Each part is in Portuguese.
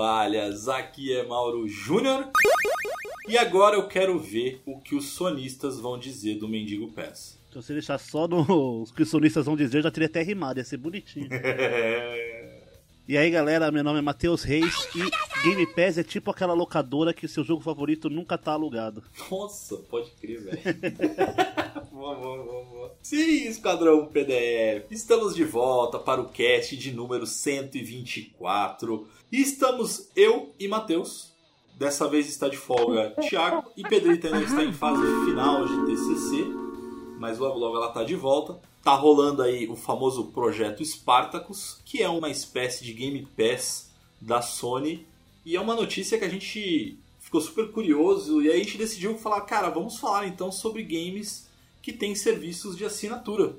toalhas. Aqui é Mauro Júnior. E agora eu quero ver o que os sonistas vão dizer do Mendigo Pass. Se você deixar só no... os que os sonistas vão dizer, já teria até rimado, ia ser bonitinho. E aí galera, meu nome é Matheus Reis e Game Pass é tipo aquela locadora que o seu jogo favorito nunca tá alugado. Nossa, pode crer, velho. boa, boa, boa, boa. Sim, Esquadrão PDF, estamos de volta para o cast de número 124. E estamos eu e Matheus. Dessa vez está de folga Thiago e Pedrita ainda está em fase final de TCC, mas logo logo ela está de volta. Tá rolando aí o famoso projeto Spartacus, que é uma espécie de Game Pass da Sony. E é uma notícia que a gente ficou super curioso e aí a gente decidiu falar, cara, vamos falar então sobre games que têm serviços de assinatura.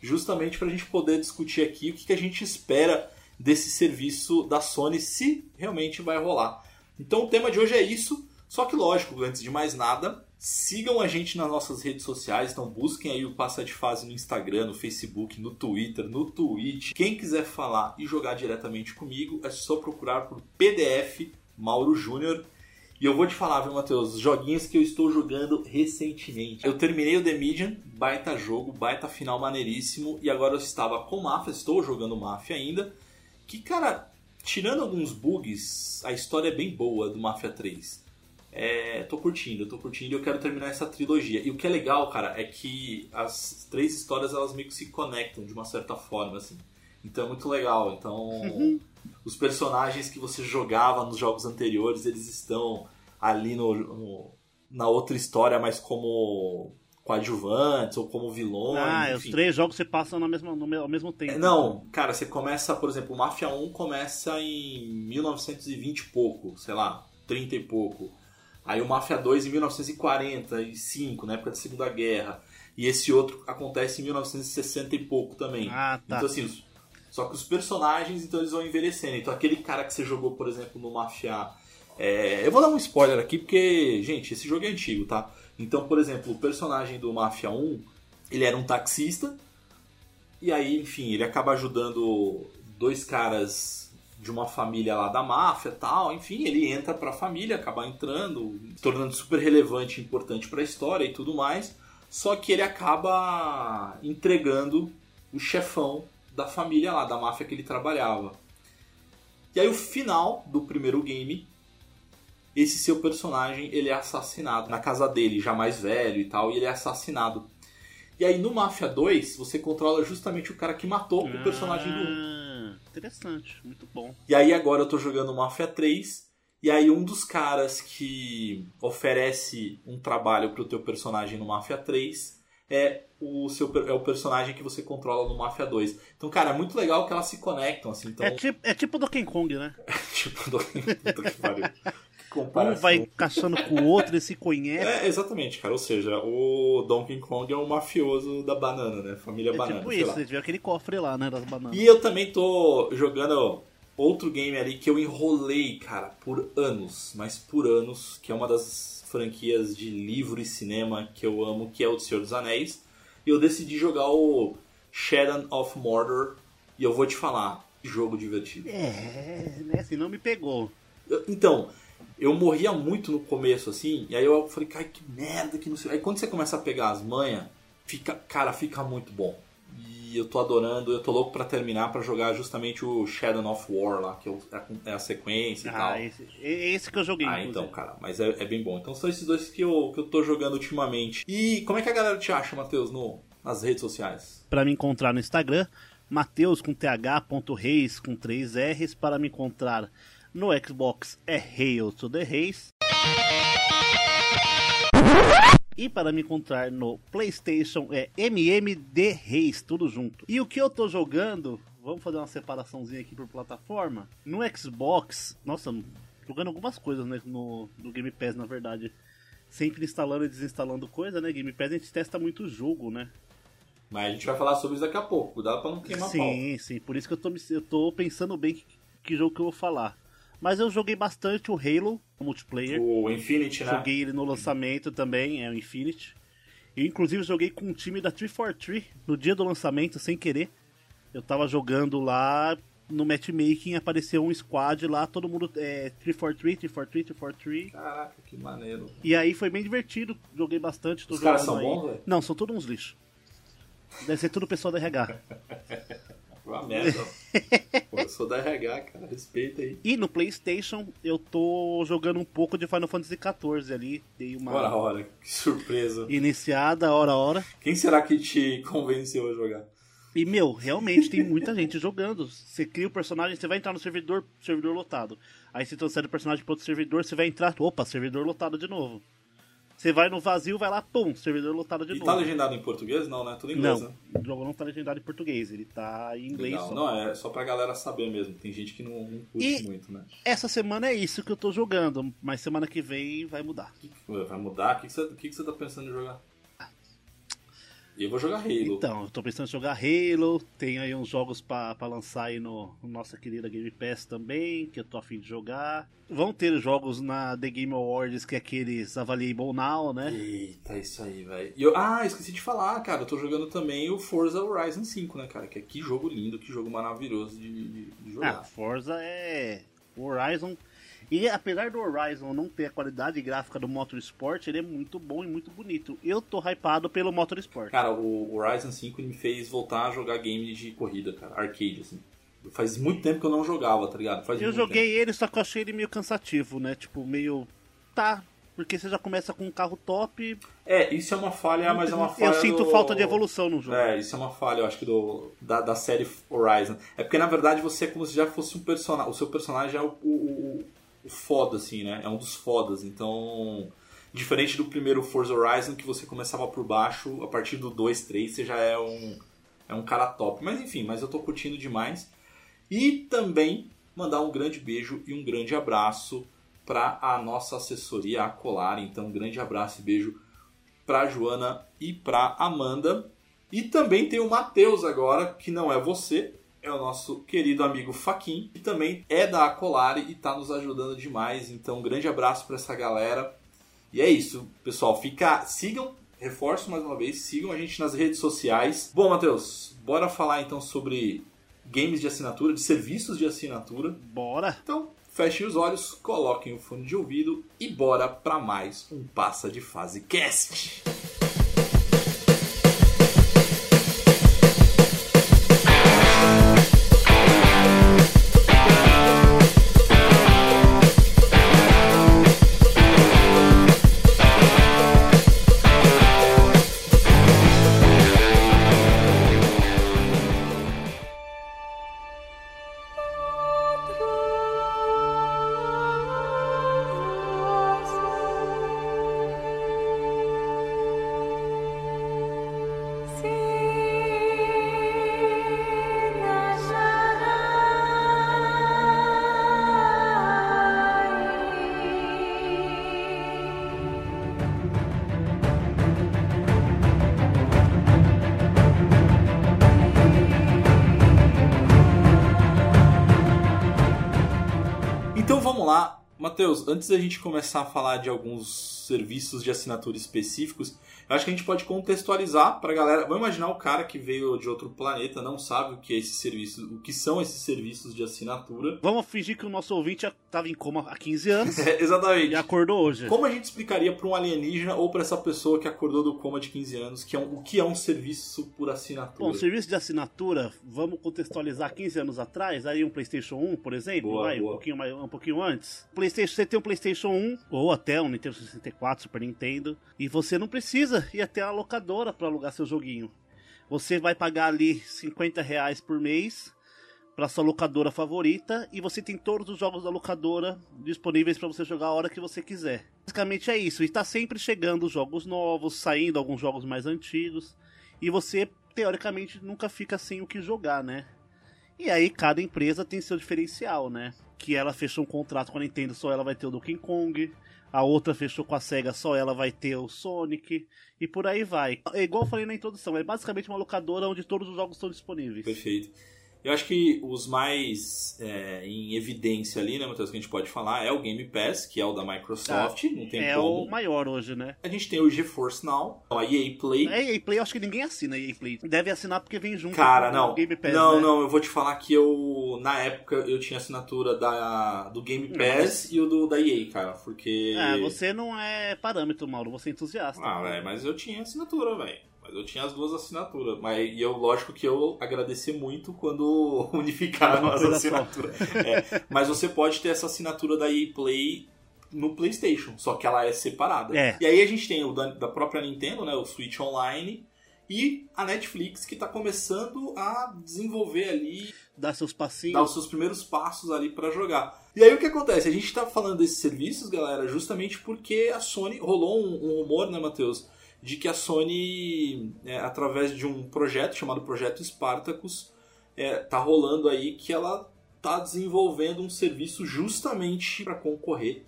Justamente para a gente poder discutir aqui o que, que a gente espera desse serviço da Sony, se realmente vai rolar. Então o tema de hoje é isso, só que lógico, antes de mais nada, Sigam a gente nas nossas redes sociais, então busquem aí o Passa de Fase no Instagram, no Facebook, no Twitter, no Twitch. Quem quiser falar e jogar diretamente comigo, é só procurar por PDF Mauro Júnior. E eu vou te falar, viu, Matheus, joguinhos que eu estou jogando recentemente. Eu terminei o The Medium, baita jogo, baita final maneiríssimo, e agora eu estava com Mafia, estou jogando Mafia ainda, que, cara, tirando alguns bugs, a história é bem boa do Mafia 3. É, tô curtindo, tô curtindo e eu quero terminar essa trilogia. E o que é legal, cara, é que as três histórias elas meio que se conectam de uma certa forma, assim. Então é muito legal. Então, uhum. os personagens que você jogava nos jogos anteriores, eles estão ali no, no na outra história, mas como coadjuvantes ou como vilões. Ah, enfim. os três jogos você passa no mesmo, no, ao mesmo tempo. É, não, cara, você começa, por exemplo, o Mafia 1 começa em 1920 e pouco, sei lá, 30 e pouco. Aí o Mafia 2 em 1945, na época da Segunda Guerra. E esse outro acontece em 1960 e pouco também. Ah, tá. Então assim, só que os personagens, então eles vão envelhecendo. Então aquele cara que você jogou, por exemplo, no Mafia... É... Eu vou dar um spoiler aqui, porque, gente, esse jogo é antigo, tá? Então, por exemplo, o personagem do Mafia 1, ele era um taxista. E aí, enfim, ele acaba ajudando dois caras de uma família lá da máfia tal, enfim, ele entra para a família, acaba entrando, tornando super relevante, importante para a história e tudo mais. Só que ele acaba entregando o chefão da família lá, da máfia que ele trabalhava. E aí o final do primeiro game, esse seu personagem, ele é assassinado na casa dele, já mais velho e tal, e ele é assassinado. E aí no Mafia 2, você controla justamente o cara que matou o personagem do 1. Interessante, muito bom. E aí agora eu tô jogando Mafia 3. E aí um dos caras que oferece um trabalho pro teu personagem no Mafia 3 é o seu é o personagem que você controla no Mafia 2. Então, cara, é muito legal que elas se conectam assim. Então... É tipo é tipo Donkey Kong, né? tipo Donkey Kong. Um vai caçando com o outro e se conhece. É, exatamente, cara. Ou seja, o Donkey Kong é o mafioso da banana, né? Família é banana. Tipo isso, você viu aquele cofre lá, né? Das bananas. E eu também tô jogando outro game ali que eu enrolei, cara, por anos, mas por anos, que é uma das franquias de livro e cinema que eu amo, que é o do Senhor dos Anéis. E eu decidi jogar o Shadow of Mordor. E eu vou te falar, jogo divertido. É, né? Se não me pegou. Então, eu morria muito no começo, assim, e aí eu falei, cara, que merda, que não sei. Aí quando você começa a pegar as manhas, fica, cara, fica muito bom. E eu tô adorando, eu tô louco para terminar para jogar justamente o Shadow of War lá, que é, é a sequência e ah, tal. Esse, esse que eu joguei. Ah, então, cara, mas é, é, bem bom. Então são esses dois que eu, que eu tô jogando ultimamente. E como é que a galera te acha, Matheus, no, nas redes sociais? Para me encontrar no Instagram, Mateus com th.reis com 3 R's, para me encontrar no Xbox é Hail to the Reis. E para me encontrar no PlayStation é MMD Reis, tudo junto. E o que eu tô jogando, vamos fazer uma separaçãozinha aqui por plataforma. No Xbox, nossa, jogando algumas coisas né, no, no Game Pass, na verdade. Sempre instalando e desinstalando coisa, né? Game Pass a gente testa muito jogo, né? Mas a gente vai falar sobre isso daqui a pouco, cuidado pra não queimar sim, pau. Sim, sim, por isso que eu tô, eu tô pensando bem que, que jogo que eu vou falar. Mas eu joguei bastante o Halo o multiplayer. O Infinity, né? Joguei ele no lançamento também, é o Infinity. Eu inclusive joguei com um time da 343 no dia do lançamento, sem querer. Eu tava jogando lá, no matchmaking apareceu um squad lá, todo mundo é 343, 343, 343. Caraca, que maneiro. E aí foi bem divertido, joguei bastante. Os caras são aí. bons, velho? Não, são todos uns lixos. Deve ser tudo pessoal da RH. Uma merda. Pô, eu sou da RH, cara. Respeita aí. E no PlayStation eu tô jogando um pouco de Final Fantasy XIV ali. Dei uma Ora, ora, que surpresa. iniciada, hora hora. Quem será que te convenceu a jogar? E, meu, realmente tem muita gente jogando. Você cria o personagem, você vai entrar no servidor, servidor lotado. Aí você transfere o personagem para outro servidor, você vai entrar, opa, servidor lotado de novo. Você vai no vazio, vai lá, pum, servidor lotado de E novo. tá legendado em português? Não, né? Tudo em inglês, Não, né? o jogo não tá legendado em português, ele tá em inglês Legal. só. Não, é só pra galera saber mesmo. Tem gente que não, não curte E- muito, né? Essa semana é isso que eu tô jogando, mas semana que vem vai mudar. Vai mudar? O que, que, você, o que, que você tá pensando em jogar? E eu vou jogar Halo. Então, eu tô pensando em jogar Halo, tem aí uns jogos pra, pra lançar aí no, no nossa querida Game Pass também, que eu tô afim de jogar. Vão ter jogos na The Game Awards, que é aqueles Available Now, né? Eita, isso aí, velho. Ah, esqueci de falar, cara. Eu tô jogando também o Forza Horizon 5, né, cara? Que, é- que jogo lindo, que jogo maravilhoso de, de- de Ah, jogar. Forza é Horizon. E apesar do Horizon não ter a qualidade gráfica do Motorsport, ele é muito bom e muito bonito. Eu tô hypado pelo Motorsport. Cara, o Horizon 5 me fez voltar a jogar game de corrida, cara. Arcade, assim. Faz muito tempo que eu não jogava, tá ligado? Faz Eu joguei ele, só que eu achei ele meio cansativo, né? Tipo, meio. Tá. Porque você já começa com um carro top. Tempo. É, isso é uma falha, mas é uma falha. eu sinto do- falta de evolução no jogo. É, isso é uma falha, eu acho que do, da, da série Horizon. É porque na verdade você é como se já fosse um personagem. O seu personagem é o, o, o- foda, assim, né? É um dos fodas. Então. Diferente do primeiro Forza Horizon, que você começava por baixo, a partir do 2, 3 você já é um, é um cara top. Mas enfim, mas eu tô curtindo demais. E também mandar um grande beijo e um grande abraço para a nossa assessoria, a Colar. Então, um grande abraço e beijo para Joana e para Amanda. E também tem o Matheus agora, que não é você, é o nosso querido amigo Faquin, que também é da Acolari e está nos ajudando demais. Então, um grande abraço para essa galera. E é isso, pessoal. Fica, sigam, reforço mais uma vez, sigam a gente nas redes sociais. Bom, Matheus, bora falar então sobre games de assinatura, de serviços de assinatura. Bora! Então, fechem os olhos, coloquem o fone de ouvido e bora para mais um Passa de Fase Cast. Antes da gente começar a falar de alguns serviços de assinatura específicos, eu acho que a gente pode contextualizar pra galera. Vamos imaginar o cara que veio de outro planeta, não sabe o que é esse serviço, o que são esses serviços de assinatura. Vamos fingir que o nosso ouvinte já tava em coma há 15 anos É, exatamente. e acordou hoje. Como a gente explicaria para um alienígena ou para essa pessoa que acordou do coma de 15 anos que é um- o que é um serviço por assinatura? Bom, serviço de assinatura, vamos contextualizar 15 anos atrás, aí um PlayStation 1, por exemplo, Boa, vai, boa. Um, pouquinho mais, um pouquinho antes. PlayStation, você tem um PlayStation 1 ou até um Nintendo 64, Super Nintendo, e você não precisa ir até a locadora para alugar seu joguinho. Você vai pagar ali 50 reais por mês para sua locadora favorita e você tem todos os jogos da locadora disponíveis para você jogar a hora que você quiser. Basicamente é isso. E tá sempre chegando jogos novos, saindo alguns jogos mais antigos e você teoricamente nunca fica sem o que jogar, né? E aí cada empresa tem seu diferencial, né? Que ela fechou um contrato com a Nintendo, só ela vai ter o Donkey Kong. A outra fechou com a Sega, só ela vai ter o Sonic. E por aí vai. É igual eu falei na introdução, é basicamente uma locadora onde todos os jogos estão disponíveis. Perfeito. Eu acho que os mais é, em evidência ali, né, Matheus, que a gente pode falar é o Game Pass, que é o da Microsoft, ah, não tem é como. É o maior hoje, né? A gente tem o GeForce Now, a EA Play. A EA Play, eu acho que ninguém assina a EA Play. Deve assinar porque vem junto Cara, com não. o Game Pass, Não, né? não, eu vou te falar que eu, na época, eu tinha assinatura da, do Game Pass e o do, da EA, cara, porque... Ah, você não é parâmetro, Mauro, você é entusiasta. Ah, velho, mas eu tinha assinatura, velho. Eu tinha as duas assinaturas. Mas, e eu, lógico que eu agradeci muito quando unificaram as assinaturas. É, mas você pode ter essa assinatura da EA Play no PlayStation, só que ela é separada. É. E aí a gente tem o da, da própria Nintendo, né, o Switch Online, e a Netflix que está começando a desenvolver ali, Dar seus passinhos. dar os seus primeiros passos ali para jogar. E aí o que acontece? A gente está falando desses serviços, galera, justamente porque a Sony rolou um, um rumor, né, Matheus? De que a Sony, é, através de um projeto chamado Projeto Spartacus, é, tá rolando aí que ela tá desenvolvendo um serviço justamente para concorrer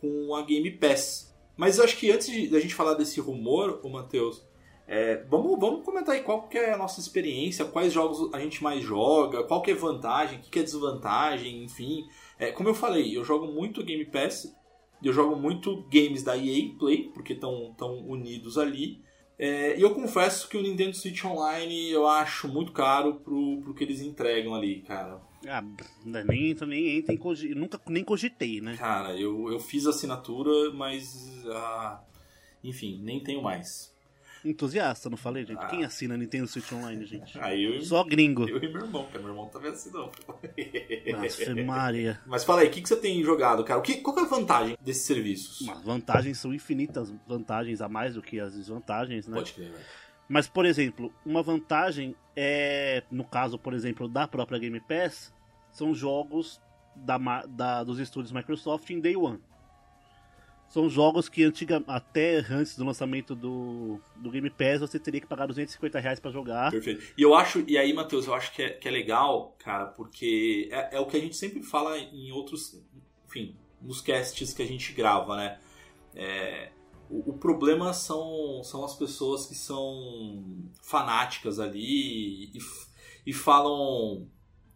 com a Game Pass. Mas eu acho que antes da gente falar desse rumor, o Matheus, é, vamos, vamos comentar aí qual que é a nossa experiência, quais jogos a gente mais joga, qual que é vantagem, o que, que é desvantagem, enfim. É, como eu falei, eu jogo muito Game Pass, eu jogo muito games da EA Play, porque estão tão unidos ali. É, e eu confesso que o Nintendo Switch Online eu acho muito caro pro, pro que eles entregam ali, cara. Ah, nem, nem, nem, nunca nem cogitei, né? Cara, eu, eu fiz assinatura, mas. Ah, enfim, nem tenho mais. Entusiasta, não falei, gente? Ah. Quem assina Nintendo Switch Online, gente? Ah, eu, Só gringo. Eu e meu irmão, porque meu irmão também assinou. Nossa, Maria. Mas fala aí, o que, que você tem jogado, cara? O que, qual é a vantagem desses serviços? As vantagens são infinitas vantagens a mais do que as desvantagens, né? Pode crer, velho. Mas, por exemplo, uma vantagem é, no caso, por exemplo, da própria Game Pass, são jogos da, da, dos estúdios Microsoft em Day One. São jogos que antiga, até antes do lançamento do, do Game Pass você teria que pagar 250 reais pra jogar. Perfeito. E eu acho, e aí, Matheus, eu acho que é, que é legal, cara, porque é, é o que a gente sempre fala em outros, enfim, nos casts que a gente grava, né? É, o, o, problema são, são as pessoas que são fanáticas ali e, e falam,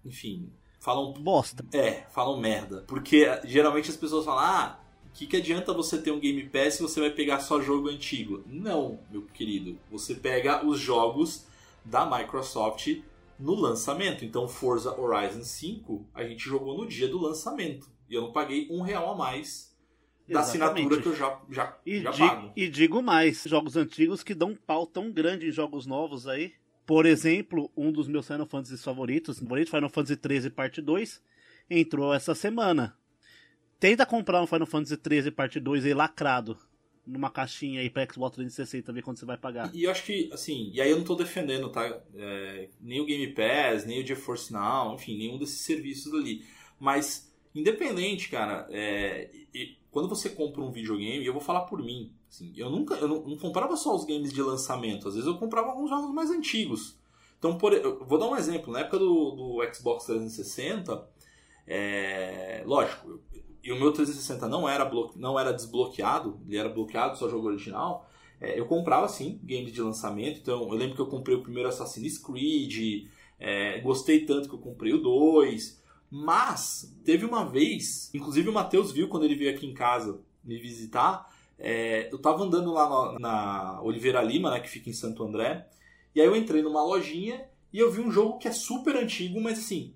enfim, falam bosta. É, falam merda. Porque geralmente as pessoas falam, ah, que, que adianta você ter um Game Pass se você vai pegar só jogo antigo? Não, meu querido. Você pega os jogos da Microsoft no lançamento. Então, Forza Horizon 5 a gente jogou no dia do lançamento. E eu não paguei um real a mais da Exatamente. assinatura que eu já, já, e já digo, pago. E digo mais, jogos antigos que dão um pau tão grande em jogos novos aí. Por exemplo, um dos meus Final Fantasy favoritos, favorito Final Fantasy 13 Parte 2, entrou essa semana. Tenta comprar um Final Fantasy 13 parte 2 aí lacrado numa caixinha aí pra Xbox 360 ver quanto você vai pagar. E eu acho que, assim, e aí eu não tô defendendo, tá? É, nem o Game Pass, nem o GeForce Now, enfim, nenhum desses serviços ali. Mas, independente, cara, é, e, quando você compra um videogame, eu vou falar por mim, assim, eu nunca, eu não, não, comprava só os games de lançamento, às vezes eu comprava alguns jogos mais antigos. Então, por, vou dar um exemplo, na época do, do Xbox 360, é, lógico, e o meu 360 não era, não era desbloqueado, ele era bloqueado, só jogo original, é, eu comprava sim games de lançamento. Então eu lembro que eu comprei o primeiro Assassin's Creed, é, gostei tanto que eu comprei o 2. Mas teve uma vez, inclusive o Matheus viu quando ele veio aqui em casa me visitar. É, eu tava andando lá na, na Oliveira Lima, né, que fica em Santo André, e aí eu entrei numa lojinha e eu vi um jogo que é super antigo, mas assim,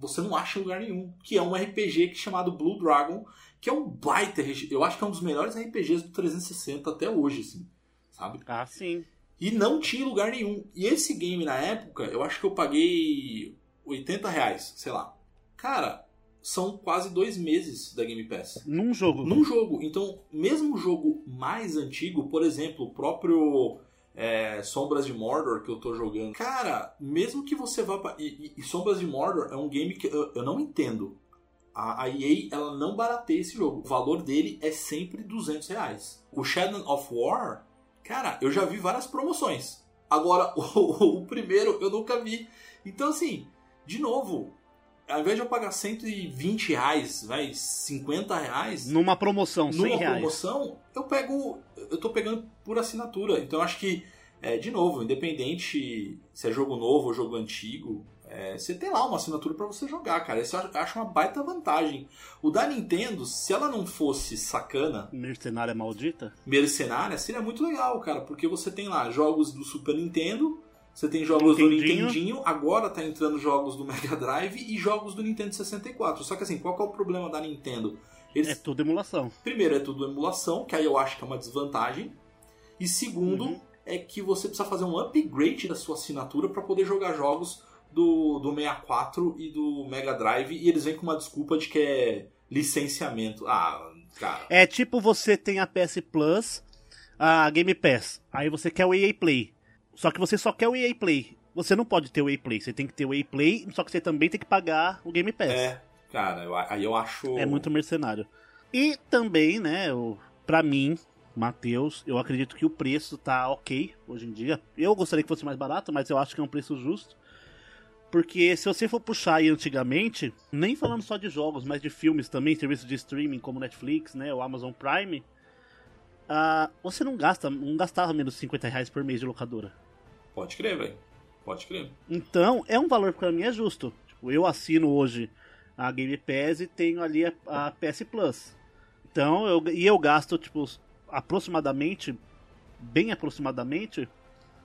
você não acha em lugar nenhum, que é um RPG chamado Blue Dragon, que é um baita, eu acho que é um dos melhores RPGs do 360 até hoje, assim, sabe? Ah, sim. E não tinha lugar nenhum. E esse game na época, eu acho que eu paguei 80 reais, sei lá. Cara, são quase dois meses da Game Pass. Num jogo. Num jogo. Então, mesmo o jogo mais antigo, por exemplo, o próprio é, Sombras de Mordor que eu tô jogando. Cara, mesmo que você vá. Pra... E, e, Sombras de Mordor é um game que eu, eu não entendo. A, a, EA ela não barateia esse jogo. O valor dele é sempre 200 reais. O Shadow of War, cara, eu já vi várias promoções. Agora, o, o primeiro eu nunca vi. Então, assim, de novo, ao invés de eu pagar 120 reais, vai, 50 reais. Numa promoção, 100 numa reais. promoção, eu pego. Eu tô pegando por assinatura. Então eu acho que É, de novo, independente se é jogo novo ou jogo antigo, é, você tem lá uma assinatura para você jogar, cara. Isso eu acho uma baita vantagem. O da Nintendo, se ela não fosse sacana. Mercenária maldita? Mercenária, seria muito legal, cara. Porque você tem lá jogos do Super Nintendo, você tem jogos Nintendinho. do Nintendinho, agora tá entrando jogos do Mega Drive e jogos do Nintendo 64. Só que assim, qual que é o problema da Nintendo? Eles... É tudo emulação. Primeiro, é tudo emulação, que aí eu acho que é uma desvantagem. E segundo, uhum. é que você precisa fazer um upgrade da sua assinatura para poder jogar jogos do, do 64 e do Mega Drive e eles vêm com uma desculpa de que é licenciamento. Ah, cara. É tipo você tem a PS Plus, a Game Pass, aí você quer o EA Play. Só que você só quer o EA Play. Você não pode ter o EA Play, você tem que ter o EA Play, só que você também tem que pagar o Game Pass. É, cara, eu, aí eu acho. É muito mercenário. E também, né, o, pra mim, Matheus, eu acredito que o preço tá ok hoje em dia. Eu gostaria que fosse mais barato, mas eu acho que é um preço justo. Porque se você for puxar aí antigamente, nem falando só de jogos, mas de filmes também, serviços de streaming como Netflix, né, o Amazon Prime, uh, você não gasta, não gastava menos de 50 reais por mês de locadora. Pode crer, velho. Pode crer. Então, é um valor que pra mim é justo. Tipo, eu assino hoje a Game Pass e tenho ali a, a PS Plus. Então, eu, e eu gasto, tipo, aproximadamente, bem aproximadamente,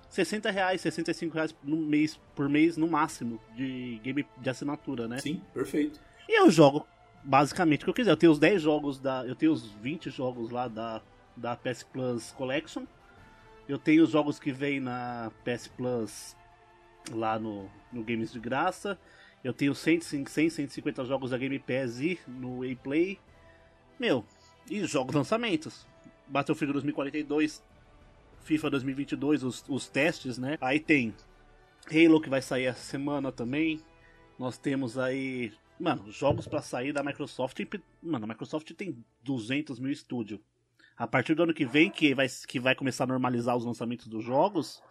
60 reais, 65 reais no mês, por mês no máximo de game de assinatura, né? Sim, perfeito. E eu jogo basicamente o que eu quiser. Eu tenho os 10 jogos da. Eu tenho os 20 jogos lá da, da PS Plus Collection. Eu tenho os jogos que vem na PS Plus lá no, no Games de Graça. Eu tenho 100, 100, 150 jogos da Game Pass e no Play. Meu, e jogos lançamentos. Battlefield 2042 FIFA 2022, os, os testes, né? Aí tem Halo que vai sair essa semana também. Nós temos aí, mano, jogos para sair da Microsoft. Mano, a Microsoft tem 200 mil estúdios. A partir do ano que vem, que vai, que vai começar a normalizar os lançamentos dos jogos,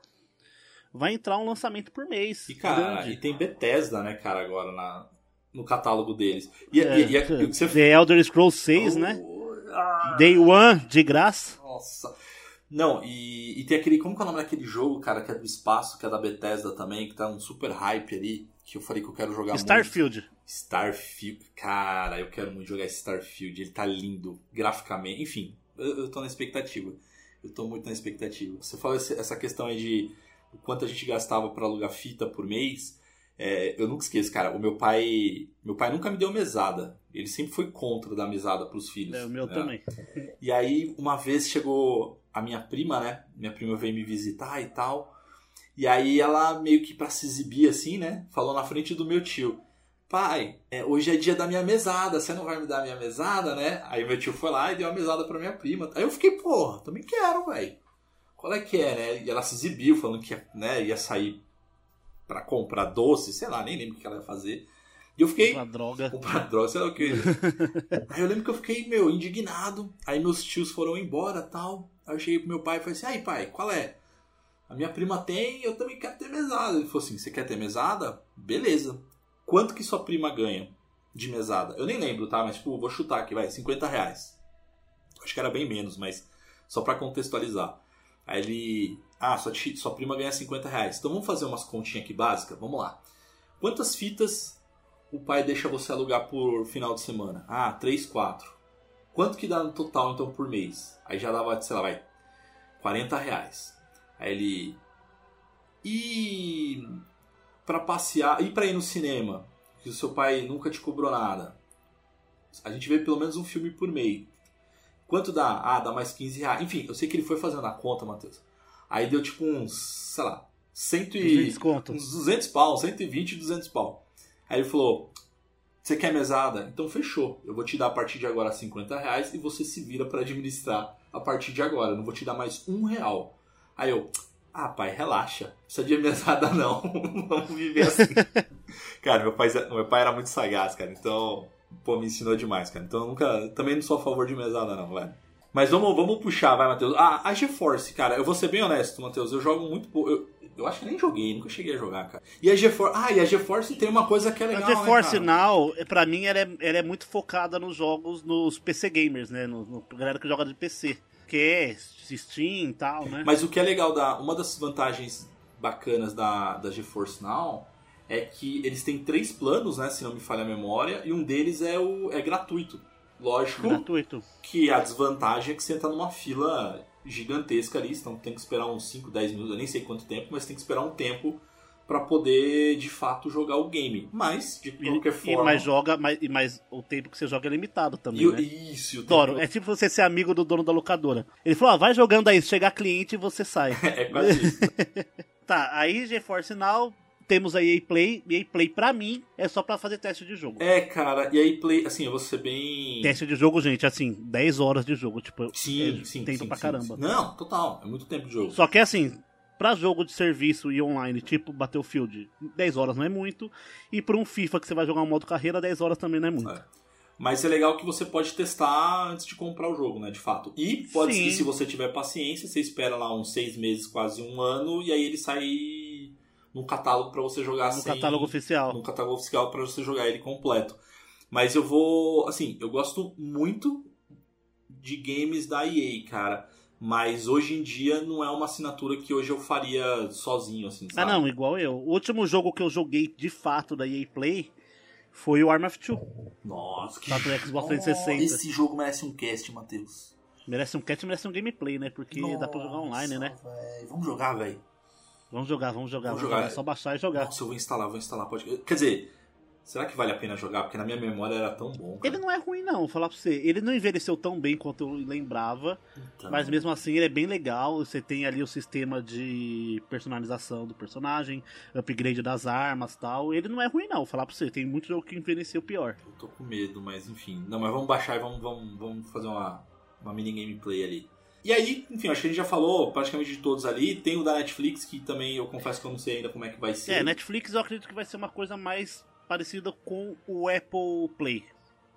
vai entrar um lançamento por mês. E, cara, grande. e tem Bethesda, né, cara, agora na, no catálogo deles. E, é, e, e, e você... The Elder Scrolls 6, oh, né? Ah, Day One, de graça. Nossa. Não, e, e tem aquele. Como que é o nome daquele jogo, cara, que é do espaço, que é da Bethesda também, que tá um super hype ali, que eu falei que eu quero jogar Starfield. muito. Starfield. Cara, eu quero muito jogar Starfield. Ele tá lindo, graficamente. Enfim, eu, eu tô na expectativa. Eu tô muito na expectativa. Você falou essa questão aí de o quanto a gente gastava para alugar fita por mês. É, eu nunca esqueço, cara. O meu pai. Meu pai nunca me deu mesada. Ele sempre foi contra dar mesada pros filhos. É, o meu né? também. E aí, uma vez chegou a minha prima, né? Minha prima veio me visitar e tal. E aí ela meio que para se exibir assim, né? Falou na frente do meu tio. Pai, é, hoje é dia da minha mesada, você não vai me dar a minha mesada, né? Aí meu tio foi lá e deu a mesada pra minha prima. Aí eu fiquei, porra, também quero, velho. Qual é que é, né? E ela se exibiu, falando que né, ia sair para comprar doce, sei lá, nem lembro o que ela ia fazer. E eu fiquei. Comprar droga. Comprar droga, sei lá o que. aí eu lembro que eu fiquei, meu, indignado. Aí meus tios foram embora tal. Aí eu cheguei pro meu pai e falei assim: aí pai, qual é? A minha prima tem, eu também quero ter mesada. Ele falou assim: você quer ter mesada? Beleza. Quanto que sua prima ganha de mesada? Eu nem lembro, tá? Mas, tipo, vou chutar aqui, vai, 50 reais. Acho que era bem menos, mas só para contextualizar. Aí ele. Ah, sua, sua prima ganha 50 reais. Então vamos fazer umas continhas aqui básicas? Vamos lá. Quantas fitas o pai deixa você alugar por final de semana? Ah, 3, 4. Quanto que dá no total, então, por mês? Aí já dava, sei lá, vai, 40 reais. Aí ele... E para passear, e para ir no cinema, que o seu pai nunca te cobrou nada. A gente vê pelo menos um filme por mês. Quanto dá? Ah, dá mais 15 reais. Enfim, eu sei que ele foi fazendo a conta, Matheus. Aí deu tipo uns, sei lá, cento e, uns 200 pau, 120, 200 pau. Aí ele falou, você quer mesada? Então fechou. Eu vou te dar a partir de agora 50 reais e você se vira para administrar a partir de agora. Eu não vou te dar mais um real. Aí eu, ah, pai, relaxa. Não precisa de mesada não. Vamos viver assim. cara, meu pai, meu pai era muito sagaz, cara. Então, pô, me ensinou demais, cara. Então eu nunca. Também não sou a favor de mesada, não, velho. Mas vamos, vamos puxar, vai, Matheus. Ah, a GeForce, cara, eu vou ser bem honesto, Matheus. Eu jogo muito pouco. Eu, eu acho que nem joguei, nunca cheguei a jogar, cara. E a GeForce. Ah, e a GeForce tem uma coisa que é legal. A GeForce né, Now, pra mim, ela é, ela é muito focada nos jogos, nos PC gamers, né? No, no galera que joga de PC. Quer, Steam e tal, né? Mas o que é legal, da, uma das vantagens bacanas da, da GeForce Now é que eles têm três planos, né, se não me falha a memória, e um deles é, o, é gratuito. Lógico Gratuito. que a desvantagem é que você entra numa fila gigantesca ali, então tem que esperar uns 5, 10 minutos, eu nem sei quanto tempo, mas tem que esperar um tempo para poder de fato jogar o game. Mas, de qualquer E, forma. mas joga, mas, e- mas o tempo que você joga é limitado também, E né? Isso, e o Adoro. tempo- É tipo você ser amigo do dono da locadora. Ele falou, ah, vai jogando aí, chegar cliente, você sai. é quase isso. tá, aí GeForce Now, temos a EA Play. EA Play, pra mim, é só pra fazer teste de jogo. É, cara, e aí play, assim, eu vou ser bem. Teste de jogo, gente, assim, 10 horas de jogo, tipo, Sim, é sim, tempo sim, pra sim, caramba. sim. Não, total, é muito tempo de jogo. Só que assim, pra jogo de serviço e online, tipo Battlefield, 10 horas não é muito. E pra um FIFA que você vai jogar um modo carreira, 10 horas também não é muito. É. Mas é legal que você pode testar antes de comprar o jogo, né? De fato. E pode Sim. e se você tiver paciência, você espera lá uns seis meses, quase um ano, e aí ele sai no catálogo pra você jogar No sem- catálogo oficial. no catálogo oficial pra você jogar ele completo. Mas eu vou, assim, eu gosto muito de games da EA, cara. Mas hoje em dia não é uma assinatura que hoje eu faria sozinho, assim, Ah, sabe? não, igual eu. O último jogo que eu joguei de fato da EA Play foi o Arm of Two. Nossa, que Tá Xbox 360. Esse jogo merece um cast, Matheus. Merece um cat, merece um gameplay, né? Porque dá pra jogar online, né? Nossa, véi. Vamos jogar, velho. Vamos jogar, vamos jogar, Vamos vamos jogar. jogar. É só baixar e jogar. Nossa, eu vou instalar, vou instalar. Pode... Quer dizer, será que vale a pena jogar? Porque na minha memória era tão bom. Cara. Ele não é ruim, não, vou falar pra você. Ele não envelheceu tão bem quanto eu lembrava. Então, Mas mesmo assim ele é bem legal. Você tem ali o sistema de personalização do personagem, upgrade das armas tal. Ele não é ruim, não, vou falar pra você. Tem muito jogo que envelheceu pior. Eu tô com medo, mas enfim. Não, mas vamos baixar e vamos, vamos, vamos fazer uma, uma mini gameplay ali. E aí, enfim, acho que a gente já falou praticamente de todos ali. Tem o da Netflix, que também eu confesso que eu não sei ainda como é que vai ser. É, Netflix eu acredito que vai ser uma coisa mais parecida com o Apple Play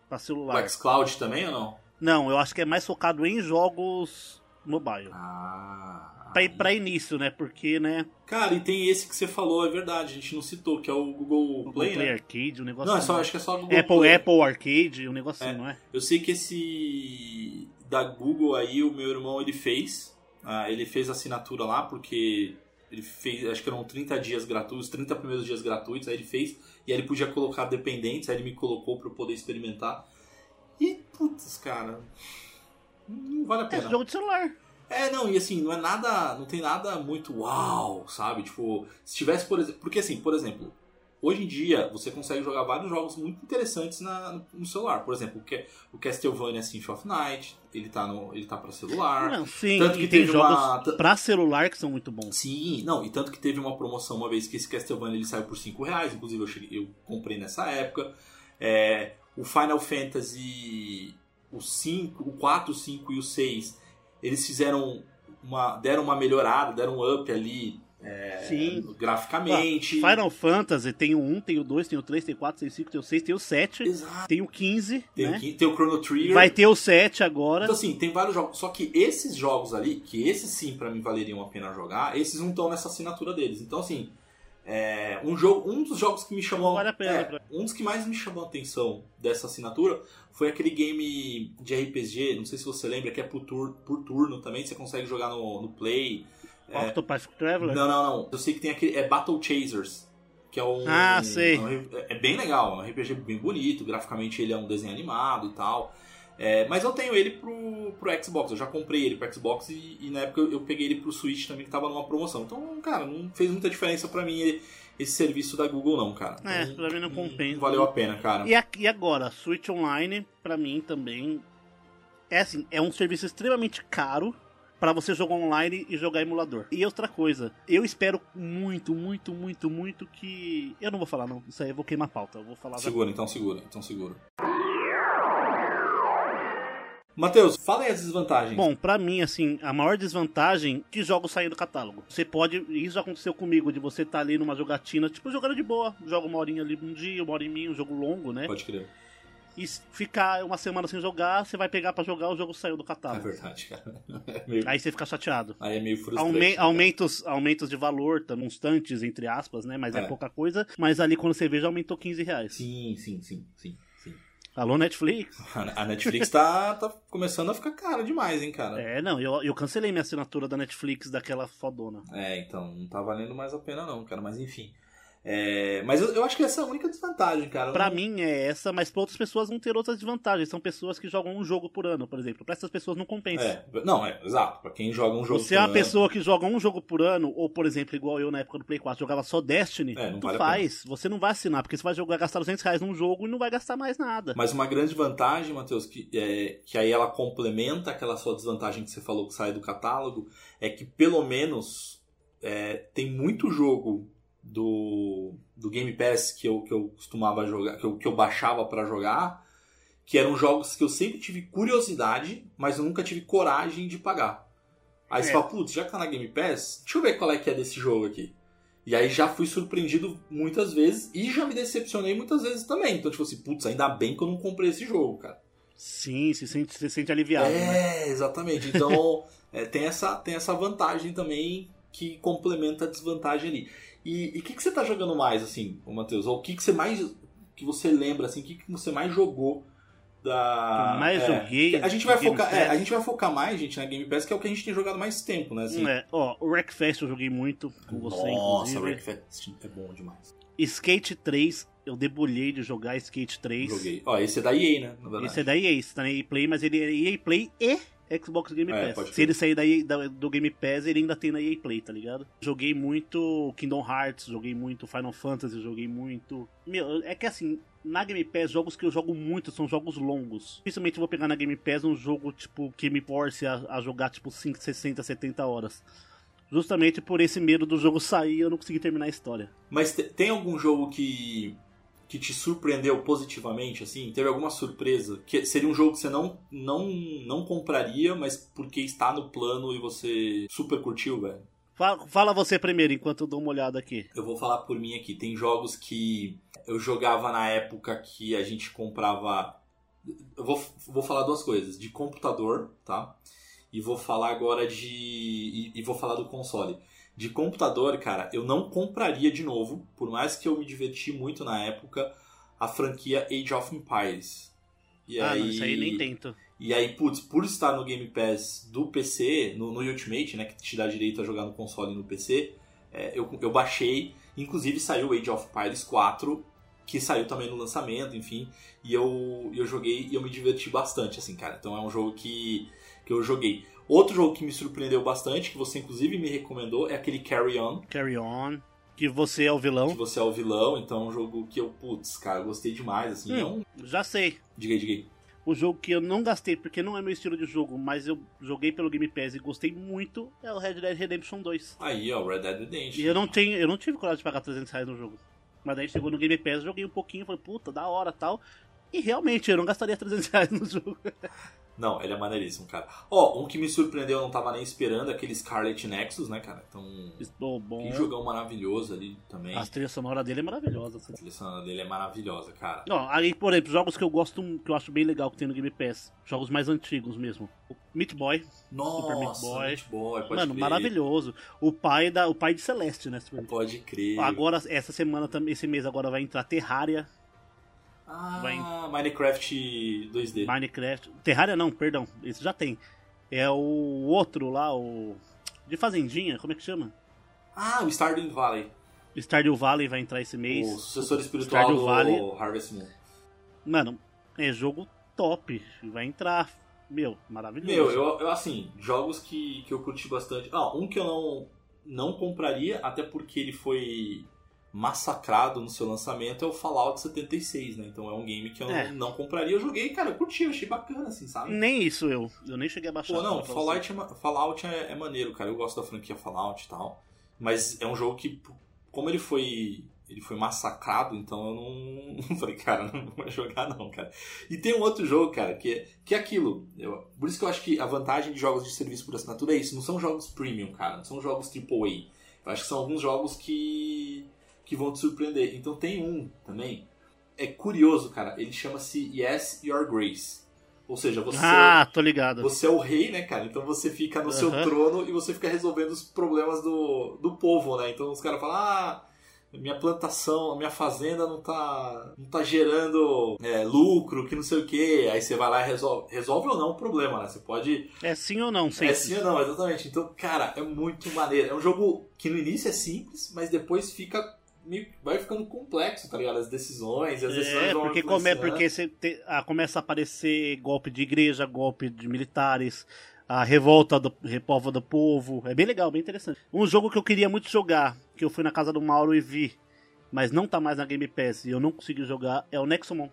pra O celular. xCloud também ou não? Não, eu acho que é mais focado em jogos mobile. Ah. Pra, pra início, né? Porque, né? Cara, e tem esse que você falou, é verdade, a gente não citou, que é o Google Google Play, Play, né? Arcade, um negócio Não, é só, assim. acho que é só Google Apple, Play. Apple Arcade, um negócio É. não é? Eu sei que esse da Google aí, o meu irmão ele fez. Ah, ele fez a assinatura lá porque ele fez, acho que eram 30 dias gratuitos, 30 primeiros dias gratuitos, aí ele fez. E aí ele podia colocar dependentes, aí ele me colocou pra eu poder experimentar. E, putz, cara, não vale a É pena. jogo de celular. É, não, e assim, não é nada, não tem nada muito uau, sabe? Tipo, se tivesse, por exemplo, porque assim, por exemplo, hoje em dia você consegue jogar vários jogos muito interessantes na, no celular. Por exemplo, o, Ca- o Castlevania Symphony of Night, ele tá no, ele tá para celular. Não, sim, Tanto que tem teve jogos uma- pra celular que são muito bons. Sim, não, e tanto que teve uma promoção uma vez que esse Castlevania ele saiu por 5 reais, inclusive eu, cheguei- eu comprei nessa época. É, o Final Fantasy o 5, o 4, o 5 e o 6, eles fizeram uma. deram uma melhorada, deram um up ali é, Sim. graficamente. Final Fantasy tem o 1, tem o 2, tem o 3, tem o 4, tem o 5, tem o 6, tem o 7, Exato. tem o 15, Tem, né? o, tem o Chrono Trigger. Vai ter o 7 agora. Então, assim, tem vários jogos. Só que esses jogos ali, que esses sim pra mim valeriam a pena jogar, esses não estão nessa assinatura deles. Então, assim, é, um, jogo, um dos jogos que me chamou. Vale a pena é, um dos que mais me chamou a atenção dessa assinatura foi aquele game de RPG, não sei se você lembra, que é por, tur- por turno também, você consegue jogar no, no Play. É, Octopath Traveler. não, não, não. Eu sei que tem aquele. É Battle Chasers. Que é um. Ah, sei. é um- é bem legal, é um RPG bem bonito, graficamente ele é um desenho animado e tal. É, mas eu tenho ele pro, pro Xbox, eu já comprei ele pro Xbox e, e na época eu, eu peguei ele pro Switch também, que tava numa promoção. Então, cara, não fez muita diferença pra mim ele- esse serviço da Google, não, cara. É, Então, pra mim não compensa. valeu a pena, cara. E, a- e agora, Switch Online, pra mim também. É assim, é um serviço extremamente caro pra você jogar online e jogar emulador. E outra coisa, eu espero muito, muito, muito, muito que. Eu não vou falar, não. Isso aí eu vou queimar a pauta. Eu vou falar. Segura, então segura, então segura. Matheus, fala aí as desvantagens. Bom, pra mim, assim, a maior desvantagem é que jogos saem do catálogo. Você pode. Isso já aconteceu comigo, de você estar ali numa jogatina, tipo, jogando de boa. Joga uma horinha ali um dia, uma hora em mim, um jogo longo, né? Pode crer. E ficar uma semana sem jogar, você vai pegar pra jogar, o jogo saiu do É catálogo. verdade, cara. É meio- Aí você fica chateado. Aí é meio frustrante. Aume- né, cara? aumentos, aumentos de valor, tá, constantes, entre aspas, né? Mas é. É. pouca coisa. Mas ali quando você vê, já aumentou 15 reais. Sim, sim, sim, sim, sim. Alô, Netflix? A Netflix tá, tá começando a ficar cara demais, hein, cara? É, não, eu, eu cancelei minha assinatura da Netflix daquela fodona. É, então, não tá valendo mais a pena não, cara, mas enfim. É, mas eu, eu, acho que essa é a única desvantagem, cara. Pra não... mim é essa, mas pra outras pessoas vão ter outras desvantagens. São pessoas que jogam um jogo por ano, por exemplo. Pra essas pessoas não compensa. É, não, é, exato. Pra quem joga um jogo Você é uma pessoa que joga um jogo por ano, ou por exemplo, igual eu na época do Play 4, jogava só Destiny, é, tu vale faz. Você não vai assinar, porque você vai jogar, gastar 200 reais num jogo e não vai gastar mais nada. Mas uma grande vantagem, Matheus, que, é, que aí ela complementa aquela sua desvantagem que você falou que sai do catálogo, é que pelo menos é, tem muito jogo do, do Game Pass que eu, que eu costumava jogar, que eu, que eu baixava para jogar, que eram jogos que eu sempre tive curiosidade, mas eu nunca tive coragem de pagar. Aí é. você fala, putz, já que tá na Game Pass, deixa eu ver qual é que é desse jogo aqui. E aí já fui surpreendido muitas vezes e já me decepcionei muitas vezes também. Então, tipo assim, putz, ainda bem que eu não comprei esse jogo, cara. Sim, se sente, se sente aliviado. É, né? exatamente. Então, é, tem, essa, tem essa vantagem também que complementa a desvantagem ali. E o que, que você tá jogando mais, assim, Matheus? Ou o que, que você mais. que você lembra, assim, o que, que você mais jogou da. Mais é, joguei. A gente, vai focar, é, a gente vai focar mais, gente, na Game Pass, que é o que a gente tem jogado mais tempo, né? Assim. É, ó, o Wreckfest eu joguei muito com você, Nossa, o Wreckfest é bom demais. Skate 3, eu debulhei de jogar Skate 3. Joguei. Ó, esse é da EA, né? Esse é da EA, esse tá na EA Play, mas ele é EA Play e Xbox Game é, Pass. Se ele sair daí, do Game Pass, ele ainda tem na EA Play, tá ligado? Joguei muito Kingdom Hearts, joguei muito Final Fantasy, joguei muito. Meu, é que assim, na Game Pass, jogos que eu jogo muito são jogos longos. Principalmente vou pegar na Game Pass um jogo, tipo, que me force a, a jogar, tipo, 5, 60, 70 horas. Justamente por esse medo do jogo sair e eu não conseguir terminar a história. Mas tem algum jogo que que te surpreendeu positivamente, assim? Teve alguma surpresa? Que seria um jogo que você não, não, não compraria, mas porque está no plano e você super curtiu, velho? Fala, fala você primeiro, enquanto eu dou uma olhada aqui. Eu vou falar por mim aqui. Tem jogos que eu jogava na época que a gente comprava. Eu vou, vou falar duas coisas: de computador, tá? E vou falar agora de. E, e vou falar do console de computador, cara, eu não compraria de novo, por mais que eu me diverti muito na época, a franquia Age of Empires. E ah, aí, não, isso aí nem tento. E aí, putz, por estar no Game Pass do PC, no, no Ultimate, né, que te dá direito a jogar no console e no PC, é, eu, eu baixei, inclusive saiu Age of Empires 4, que saiu também no lançamento, enfim, e eu, eu joguei e eu me diverti bastante, assim, cara. Então é um jogo que, que eu joguei. Outro jogo que me surpreendeu bastante, que você inclusive me recomendou, é aquele Carry On. Carry On. Que você é o vilão. Que você é o vilão, então é um jogo que eu, putz, cara, gostei demais, assim. Hum, não... Já sei. Diga aí, diga aí. O jogo que eu não gastei, porque não é meu estilo de jogo, mas eu joguei pelo Game Pass e gostei muito, é o Red Dead Redemption 2. Aí, ó, Red Dead Redemption. E eu não, tenho, eu não tive coragem de pagar 300 reais no jogo. Mas daí chegou no Game Pass, joguei um pouquinho, falei, puta, da hora tal. E realmente, eu não gastaria 300 reais no jogo. Não, ele é maneiríssimo, cara. Ó, oh, um que me surpreendeu, eu não tava nem esperando, aquele Scarlet Nexus, né, cara? Então. Estou bom. Que jogão maravilhoso ali também. A trilha sonora dele é maravilhosa. Assim. A trilha sonora dele é maravilhosa, cara. Não, aí, por exemplo, jogos que eu gosto, que eu acho bem legal que tem no Game Pass. Jogos mais antigos mesmo. O Meat Boy. Nossa, Super Meat Boy. Meat Boy pode Mano, crer. maravilhoso. O pai, da, o pai de Celeste, né? Pode crer. Agora, essa semana, esse mês agora vai entrar Terraria. Ah, Vai... Minecraft 2D. Minecraft. Terraria não, perdão. Isso já tem. É o outro lá, o. De Fazendinha, como é que chama? Ah, o Stardew Valley. Stardew Valley vai entrar esse mês. O sucessor espiritual Stardew do Valley. Harvest Moon. Mano, é jogo top. Vai entrar. Meu, maravilhoso. Meu, eu, eu assim, jogos que, que eu curti bastante. Ah, um que eu não, não compraria, até porque ele foi massacrado no seu lançamento é o Fallout 76, né? Então é um game que eu é. não, compraria. Eu joguei, cara, eu curti, eu achei bacana, assim, sabe? Nem isso eu. Eu nem cheguei a baixar. Pô, não, Fallout, é, Fallout é, é, maneiro, cara. Eu gosto da franquia Fallout e tal. Mas é um jogo que, como ele foi. Ele foi massacrado, então eu não, falei, cara, não vou jogar não, cara. E tem um outro jogo, cara, que é, que é aquilo. Eu, por isso que eu acho que a vantagem de jogos de serviço por assinatura é isso. Não são jogos premium, cara. Não são jogos AAA. Eu acho que são alguns jogos que que vão te surpreender. Então tem um também. É curioso, cara. Ele chama-se Yes, Your Grace. Ou seja, você. Ah, tô ligado. Você é o rei, né, cara? Então você fica no seu trono e você fica resolvendo os problemas do, do povo, né? Então os caras falam, ah, minha plantação, minha fazenda não tá, não tá gerando é, lucro, que não sei o que. Aí você vai lá e resolve. Resolve ou não o problema, né? Você pode. É sim ou não, sim. É sim ou não, exatamente. Então, cara, é muito maneiro. É um jogo que no início é simples, mas depois fica. Vai ficando complexo, tá ligado? As decisões, as decisões É, vão porque, come, influenciando. porque você te- ah, começa a aparecer golpe de igreja, golpe de militares, a revolta do repovo do povo. É bem legal, bem interessante. Um jogo que eu queria muito jogar, que eu fui na casa do Mauro e vi, mas não tá mais na Game Pass e eu não consegui jogar, é o Nexomon.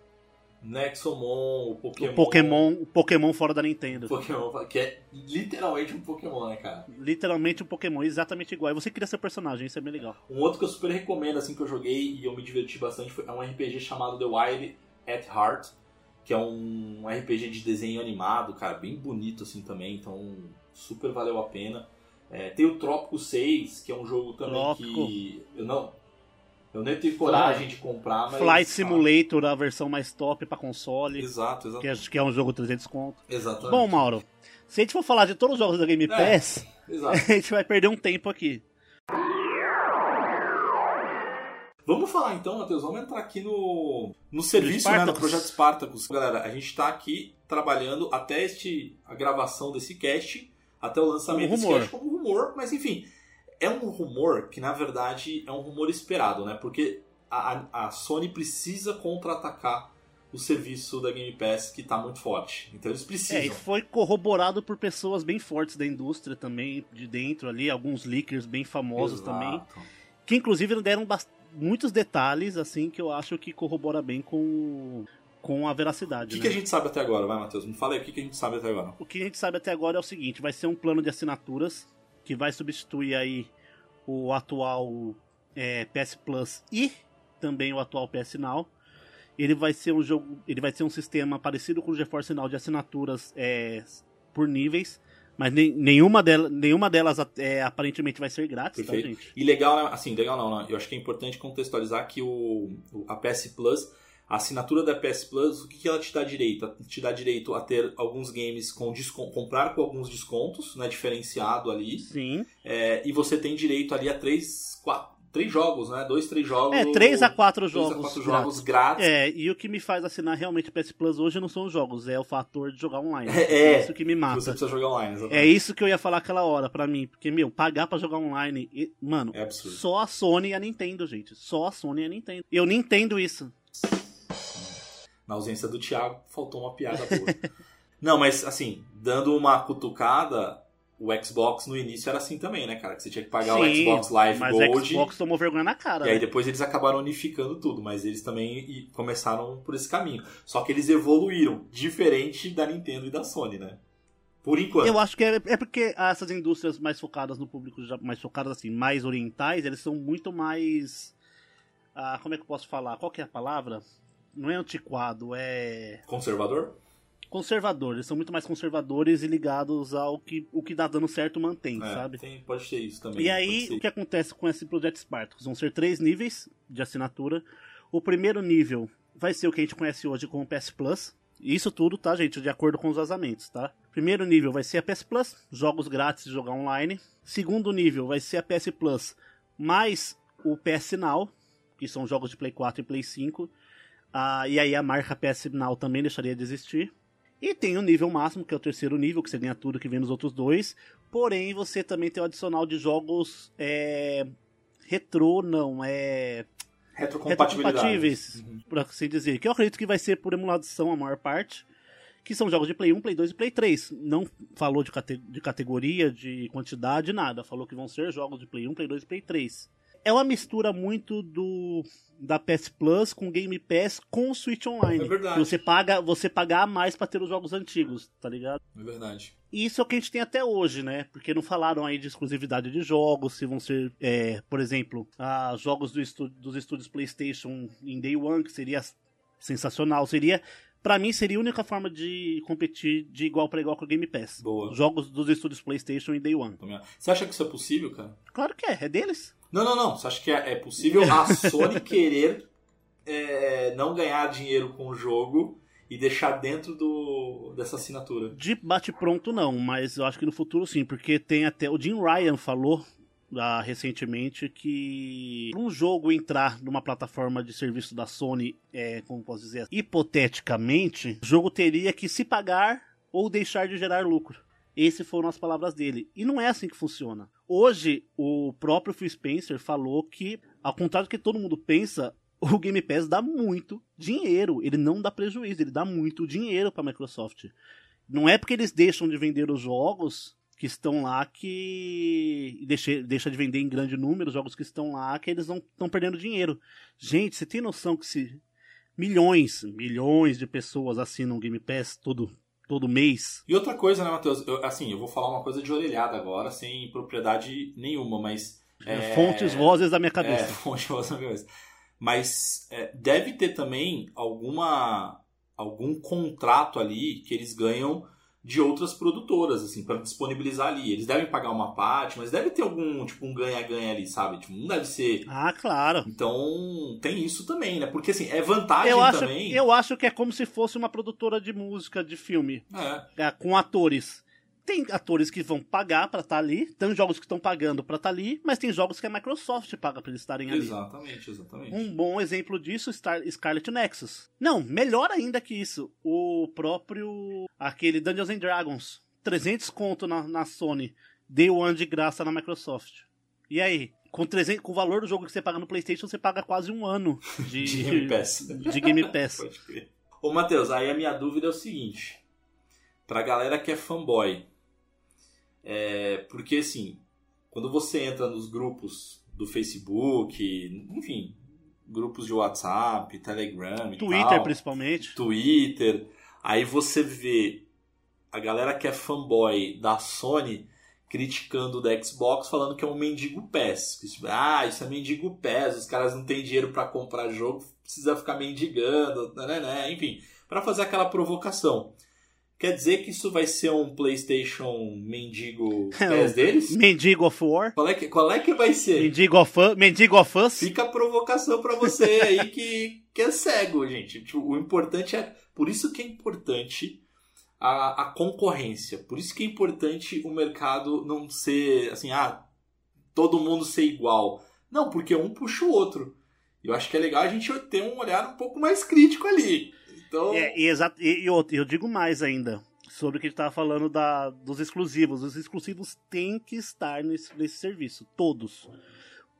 Nexomon, o Pokémon. O Pokémon, o Pokémon fora da Nintendo. Pokémon, que é literalmente um Pokémon, né, cara? Literalmente um Pokémon, exatamente igual. E você cria seu personagem, isso é bem legal. Um outro que eu super recomendo, assim, que eu joguei e eu me diverti bastante, foi, é um RPG chamado The Wild at Heart, que é um RPG de desenho animado, cara, bem bonito, assim, também, então super valeu a pena. É, tem o Trópico 6, que é um jogo também Trópico. que eu não... Eu nem tive coragem de comprar, mas... Flight Simulator, a versão mais top pra console, Exato, exato. que é, que é um jogo 300 conto. Exatamente. Bom, Mauro, se a gente for falar de todos os jogos da Game Pass, Exato. a gente vai perder um tempo aqui. Vamos falar então, Matheus, vamos entrar aqui no, no serviço, né, Spartacus. projeto Spartacus. Galera, a gente está aqui trabalhando até este, a gravação desse cast, até o lançamento desse cast como rumor, mas enfim, é um rumor que na verdade é um rumor esperado, né? Porque a, a- Sony precisa contra-atacar o serviço da Game Pass que está muito forte. Então eles É, e precisam. foi corroborado por pessoas bem fortes da indústria também, de dentro ali, alguns leakers bem famosos Exato. também, que inclusive deram muitos detalhes, assim, que eu acho que corrobora bem com, com a O veracidade. que, né? que a gente sabe até agora, vai, Matheus? Me fala aí o que, que a gente sabe até agora. O que a gente sabe até agora é o seguinte, vai ser um plano de assinaturas que vai substituir aí o atual é, PS Plus e também o atual PS Now. Ele vai ser um jogo, ele vai ser um sistema parecido com o GeForce Now de assinaturas é, por níveis, mas nem- nenhuma, delas, nenhuma delas é, aparentemente vai ser grátis, tá, Perfeito. gente? E legal, assim, legal não, né? Eu acho que é importante contextualizar que o- a PS Plus, a assinatura da PS Plus, o que, que ela te dá direito? Ela Te dá direito a ter alguns games com desconto, comprar com alguns descontos, né? Diferenciado ali. Sim. É, e você tem direito ali a três, quatro, três jogos, né? Dois, três jogos. É, 3 a 4 três jogos. a quatro jogos grátis. É, e o que me faz assinar realmente o PS Plus hoje não são os jogos, é o fator de jogar online. É, isso que me mata. você precisa jogar online, exatamente. É isso que eu ia falar aquela hora pra mim. Porque, meu, pagar pra jogar online. e- mano, É absurdo. só a Sony e a Nintendo, gente. Só a Sony e a Nintendo. Eu nem entendo isso. Na ausência do Thiago, faltou uma piada boa. Não, mas assim, dando uma cutucada, o Xbox no início era assim também, né, cara? Que você tinha que pagar o Sim, Xbox Live Mas o Gold. Xbox tomou vergonha na cara. E aí né? depois eles acabaram unificando tudo, mas eles também começaram por esse caminho. Só que eles evoluíram, diferente da Nintendo e da Sony, né? Por enquanto. Eu acho que é, é porque essas indústrias mais focadas no público, mais focadas assim, mais orientais, eles são muito mais. Ah, como é que eu posso falar? Qual que é a palavra? Não é antiquado, é. Conservador? conservador. Eles são muito mais conservadores e ligados ao que o que dá dando certo mantém, É, sabe? tem- pode ser isso também. E aí, o que acontece com esse Project Spartacus? Vão ser três níveis de assinatura. O primeiro nível vai ser o que a gente conhece hoje como PS Plus. Isso tudo, tá, gente? De acordo com os vazamentos, tá? Primeiro nível vai ser a PS Plus, jogos grátis de jogar online. Segundo nível vai ser a PS Plus mais o PS Now, que são jogos de Play 4 e Play 5. Ah, e aí a marca PS Now também deixaria de existir. E tem o nível máximo, que é o terceiro nível, que você ganha tudo que vem nos outros dois. Porém, você também tem o adicional de jogos é, retrô, não, é retrocompatíveis, por assim dizer. Que eu acredito que vai ser por emulação a maior parte. Que são jogos de Play 1, Play 2 e Play 3. Não falou de, cate- de categoria, de quantidade, nada. Falou que vão ser jogos de Play 1, Play 2 e Play 3. É uma mistura muito do da PS Plus com Game Pass com o Switch Online. É verdade. Você paga, você pagar a mais pra ter os jogos antigos, tá ligado? É verdade. E isso é o que a gente tem até hoje, né? Porque não falaram aí de exclusividade de jogos, se vão ser, é, por exemplo, ah, jogos do estu- dos estúdios PlayStation em Day One, que seria sensacional. Seria, Pra mim, seria a única forma de competir de igual pra igual com o Game Pass. Boa. Jogos dos estúdios PlayStation em Day One. Você acha que isso é possível, cara? Claro que é, é deles. Não, não, não. Você acha que é, é possível a Sony querer é, não ganhar dinheiro com o jogo e deixar dentro do, dessa assinatura? De bate-pronto, não, mas eu acho que no futuro sim, porque tem até. O Jim Ryan falou ah, recentemente que um jogo entrar numa plataforma de serviço da Sony, é, como posso dizer, hipoteticamente, o jogo teria que se pagar ou deixar de gerar lucro. Essas foram as palavras dele. E não é assim que funciona. Hoje, o próprio Phil Spencer falou que, ao contrário do que todo mundo pensa, o Game Pass dá muito dinheiro. Ele não dá prejuízo, ele dá muito dinheiro para a Microsoft. Não é porque eles deixam de vender os jogos que estão lá que deixa, deixa de vender em grande número os jogos que estão lá que eles não estão perdendo dinheiro. Gente, você tem noção que se milhões, milhões de pessoas assinam o Game Pass todo todo mês. E outra coisa, né, Matheus? Eu, assim, eu vou falar uma coisa de orelhada agora, sem propriedade nenhuma, mas. É... Fontes vozes da minha cabeça. É, fontes vozes da minha cabeça. Mas é, deve ter também alguma algum contrato ali que eles ganham de outras produtoras, assim, para disponibilizar ali. Eles devem pagar uma parte, mas deve ter algum, tipo, um ganha-ganha ali, sabe? Tipo, não deve ser. Ah, claro. Então, tem isso também, né? Porque, assim, é vantagem eu acho, também. Eu acho que é como se fosse uma produtora de música, de filme. É. é com atores. Tem atores que vão pagar para estar tá ali, tem jogos que estão pagando para estar tá ali, mas tem jogos que a Microsoft paga para eles estarem ali. Exatamente, exatamente. Um bom exemplo disso Star Scarlet Nexus. Não, melhor ainda que isso, o próprio aquele Dungeons and Dragons, 300 conto na, na Sony, Day One de graça na Microsoft. E aí, com, 300, com o valor do jogo que você paga no PlayStation, você paga quase um ano de, de Game Pass. De Game Pass. Pode crer. Ô, Matheus, aí a minha dúvida é o seguinte: pra galera que é fanboy, é, porque assim, quando você entra nos grupos do Facebook, enfim, grupos de WhatsApp, Telegram, Twitter tal, principalmente, Twitter, aí você vê a galera que é fanboy da Sony criticando o da Xbox, falando que é um mendigo PES. Tipo, ah, isso é mendigo PES, os caras não têm dinheiro para comprar jogo, precisa ficar mendigando, né, né, né enfim, para fazer aquela provocação. Quer dizer que isso vai ser um PlayStation mendigo PES deles? Mendigo of War? Qual é que, qual é que vai ser? Mendigo of, mendigo of Us? Fica a provocação para você aí que, que é cego, gente. Tipo, o importante é. Por isso que é importante a, a concorrência. Por isso que é importante o mercado não ser assim, ah, todo mundo ser igual. Não, porque um puxa o outro. Eu acho que é legal a gente ter um olhar um pouco mais crítico ali. Então... É, e, e, e eu, eu digo mais ainda sobre o que a gente estava falando da, dos exclusivos. Os exclusivos têm que estar nesse, nesse serviço, todos.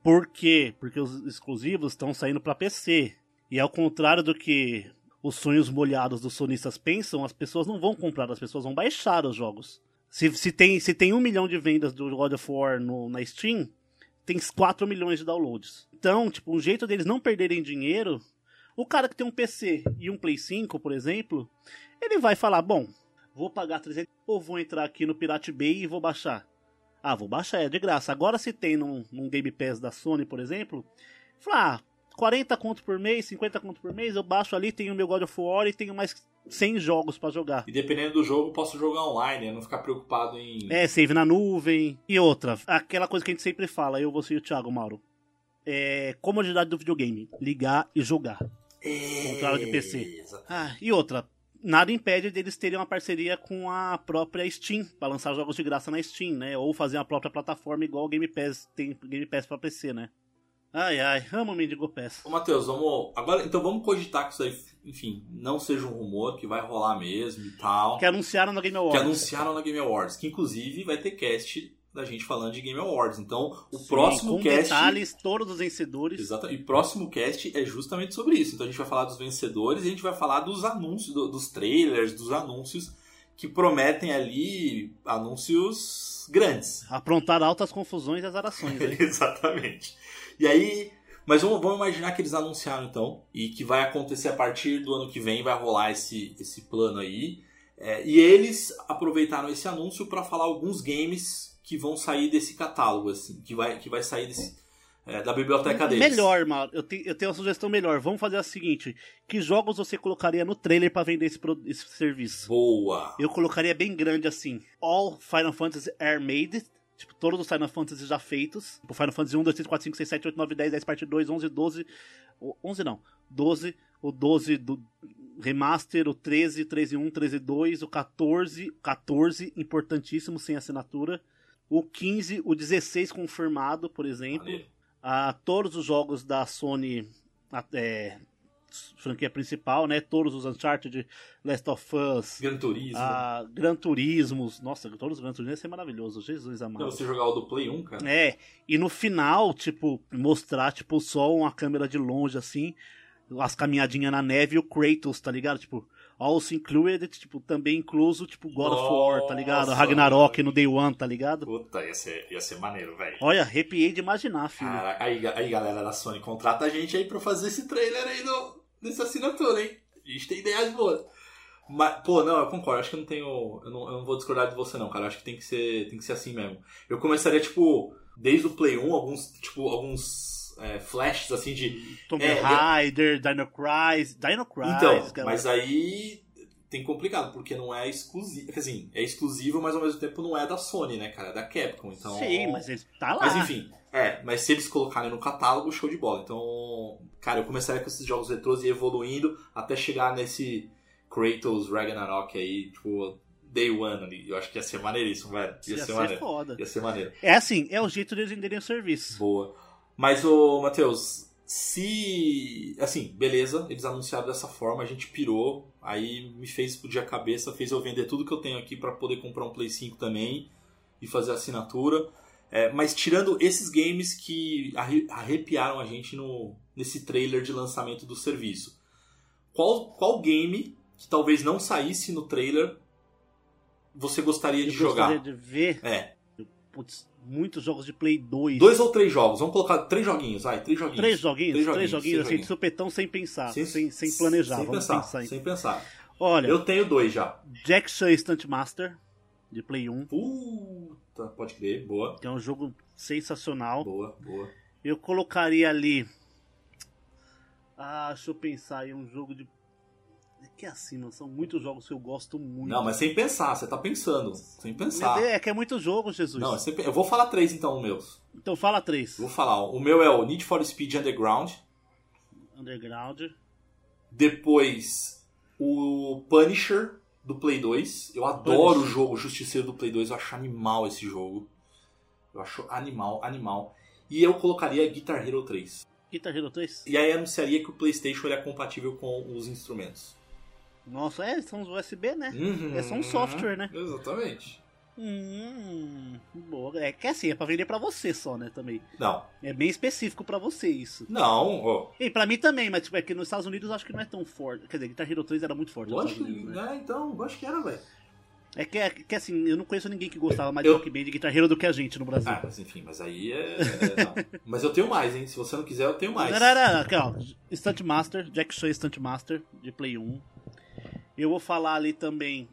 Por quê? Porque os exclusivos estão saindo para PC. E ao contrário do que os sonhos molhados dos sonistas pensam, as pessoas não vão comprar, as pessoas vão baixar os jogos. Se, se, tem, se tem um milhão de vendas do God of War no, na Steam, tem 4 milhões de downloads. Então, tipo, um jeito deles não perderem dinheiro o cara que tem um PC e um Play 5, por exemplo, ele vai falar: bom, vou pagar 300 ou vou entrar aqui no Pirate Bay e vou baixar. Ah, vou baixar, é de graça. Agora, se tem num, num Game Pass da Sony, por exemplo, fala, ah, 40 conto por mês, 50 conto por mês, eu baixo ali, tenho meu God of War e tenho mais 100 jogos para jogar. E dependendo do jogo, posso jogar online, né? Não ficar preocupado em. É, save na nuvem. E outra, aquela coisa que a gente sempre fala, eu, você e o Thiago, Mauro. É comodidade do videogame. Ligar e jogar. É, contrário de PC. Ah, e outra, nada impede deles terem uma parceria com a própria Steam, para lançar jogos de graça na Steam, né? Ou fazer a própria plataforma igual o Game Pass tem Game Pass para PC, né? Ai, ai, amo o Mendigo Pass. Ô, Matheus, vamos. Agora, então vamos cogitar que isso aí, enfim, não seja um rumor, que vai rolar mesmo e tal. Que anunciaram na Game Awards. Que anunciaram na Game Awards. Que inclusive vai ter cast da gente falando de Game Awards. Então, o Sim, próximo com cast. detalhes, todos os vencedores. Exato. E o próximo cast é justamente sobre isso. Então, a gente vai falar dos vencedores e a gente vai falar dos anúncios, do, dos trailers, dos anúncios que prometem ali anúncios grandes. Aprontar altas confusões e azarações. Exatamente. E aí. Mas vamos, vamos, imaginar que eles anunciaram então e que vai acontecer a partir do ano que vem, vai rolar esse, esse plano aí. É, e eles aproveitaram esse anúncio para falar alguns games que vão sair desse catálogo, assim, que vai, que vai sair desse, é, da biblioteca deles. Melhor, Mauro, eu, te, eu tenho uma sugestão melhor. Vamos fazer a seguinte: que jogos você colocaria no trailer para vender esse, esse serviço? Boa! Eu colocaria bem grande assim: All Final Fantasy Air Made. Tipo, todos os Final Fantasy já feitos. Tipo, Final Fantasy 1, 2, 3, 4, 5, 6, 7, 8, 9, 10, 10, parte 2, 11, 12. 11 não. 12, o 12 do Remaster, o 13, 13 1, 13 2, o 14, 14, importantíssimo, sem assinatura O 15, o 16 confirmado, por exemplo. Ah, todos os jogos da Sony, é, franquia principal, né? Todos os Uncharted, Last of Us, Gran Turismo. ah, Gran Turismos. Nossa, todos os Gran Turismos ia ser maravilhoso. Jesus amado. você jogar o do Play 1, cara. É, e no final, tipo, mostrar, tipo, só uma câmera de longe, assim, as caminhadinhas na neve e o Kratos, tá ligado? Tipo, also included, tipo, também incluso, tipo, God of War, tá ligado? Nossa, Ragnarok no Day One, tá ligado? Puta, ia ser, ia ser maneiro, velho. Olha, arrepiei de imaginar, filho. Cara, aí, aí, galera da Sony, contrata a gente aí pra fazer esse trailer aí no, nessa assinatura, hein? A gente tem ideias boas. Mas, pô, não, eu concordo. Acho que eu não tenho. Eu não, eu não vou discordar de você, não, cara. Acho que tem que ser, tem que ser assim mesmo. Eu começaria, tipo, desde o Play 1, alguns, tipo, alguns é, flashes assim de. Tomb é, Raider, Dino Crisis, Dino Crisis, Então, cara. mas aí tem complicado, porque não é exclusivo. Dizer, é exclusivo, mas ao mesmo tempo não é da Sony, né, cara? É da Capcom. Então. Sim, mas ele tá lá. Mas enfim, é, mas se eles colocarem no catálogo, show de bola. Então, cara, eu começaria com esses jogos retrôs e evoluindo até chegar nesse Kratos Ragnarok aí, tipo, Day One ali. Eu acho que ia ser maneiríssimo, velho. Ia, Ia ser, ser maneiro. foda. Ia ser maneiro. É assim, é o jeito de eles venderem o serviço. Boa. Mas, ô, Matheus, se. Assim, beleza, eles anunciaram dessa forma, a gente pirou, aí me fez explodir a cabeça, fez eu vender tudo que eu tenho aqui pra poder comprar um Play 5 também e fazer assinatura. É, mas tirando esses games que arre- arrepiaram a gente no, nesse trailer de lançamento do serviço, qual, qual game que talvez não saísse no trailer você gostaria de Eu jogar? gostaria de ver É, putz, muitos jogos de Play 2. dois ou três jogos, vamos colocar três joguinhos, vai, três joguinhos. Três joguinhos, Três três joguinhos, joguinhos, três assim, de supetão sem pensar, sem, sem, planejar, sem vamos pensar, pensar. em- Sem pensar. Olha, Eu tenho dois já. Jack Chan Stunt Master, de Play 1, Puta, pode crer, boa, que é um jogo sensacional. boa, boa. Eu colocaria ali. Ah, deixa eu pensar aí, um jogo de. É que é assim, mano, são muitos jogos que eu gosto muito. Não, mas sem pensar, você tá pensando, sem pensar. É que é muito jogo, Jesus. Não, é eu vou falar três então, meus. Então fala três. Vou falar, o meu é o Need for Speed Underground, Underground. depois o Punisher do Play 2. Eu adoro Punisher. o jogo Justiceiro do Play 2, eu acho animal esse jogo. Eu acho animal, animal. E eu colocaria Guitar Hero 3. Guitar Hero 3? E aí anunciaria que o PlayStation ele é compatível com os instrumentos. Nossa, é, são os USB, né? Uhum. É só um software, né? Exatamente. Hum, boa. É que assim, é pra vender pra você só, né, também. Não, É bem específico pra você isso. não, ó. E pra mim também, mas tipo, é que nos Estados Unidos eu acho que não é tão forte. Quer dizer, Guitar Hero 3 era muito forte nos Lógico, Estados Unidos, né? né? Então, acho que era, velho. É que, é que assim, eu não conheço ninguém que gostava mais Eu- de Rock Band e Guitar Hero do que a gente no Brasil. Ah, mas enfim, mas aí é. é, mas eu tenho mais, hein? Se você não quiser, eu tenho mais. Não, não, não, aqui, ó. Stunt Master, Jack Chan Stunt Master, de Play 1. Eu vou falar ali também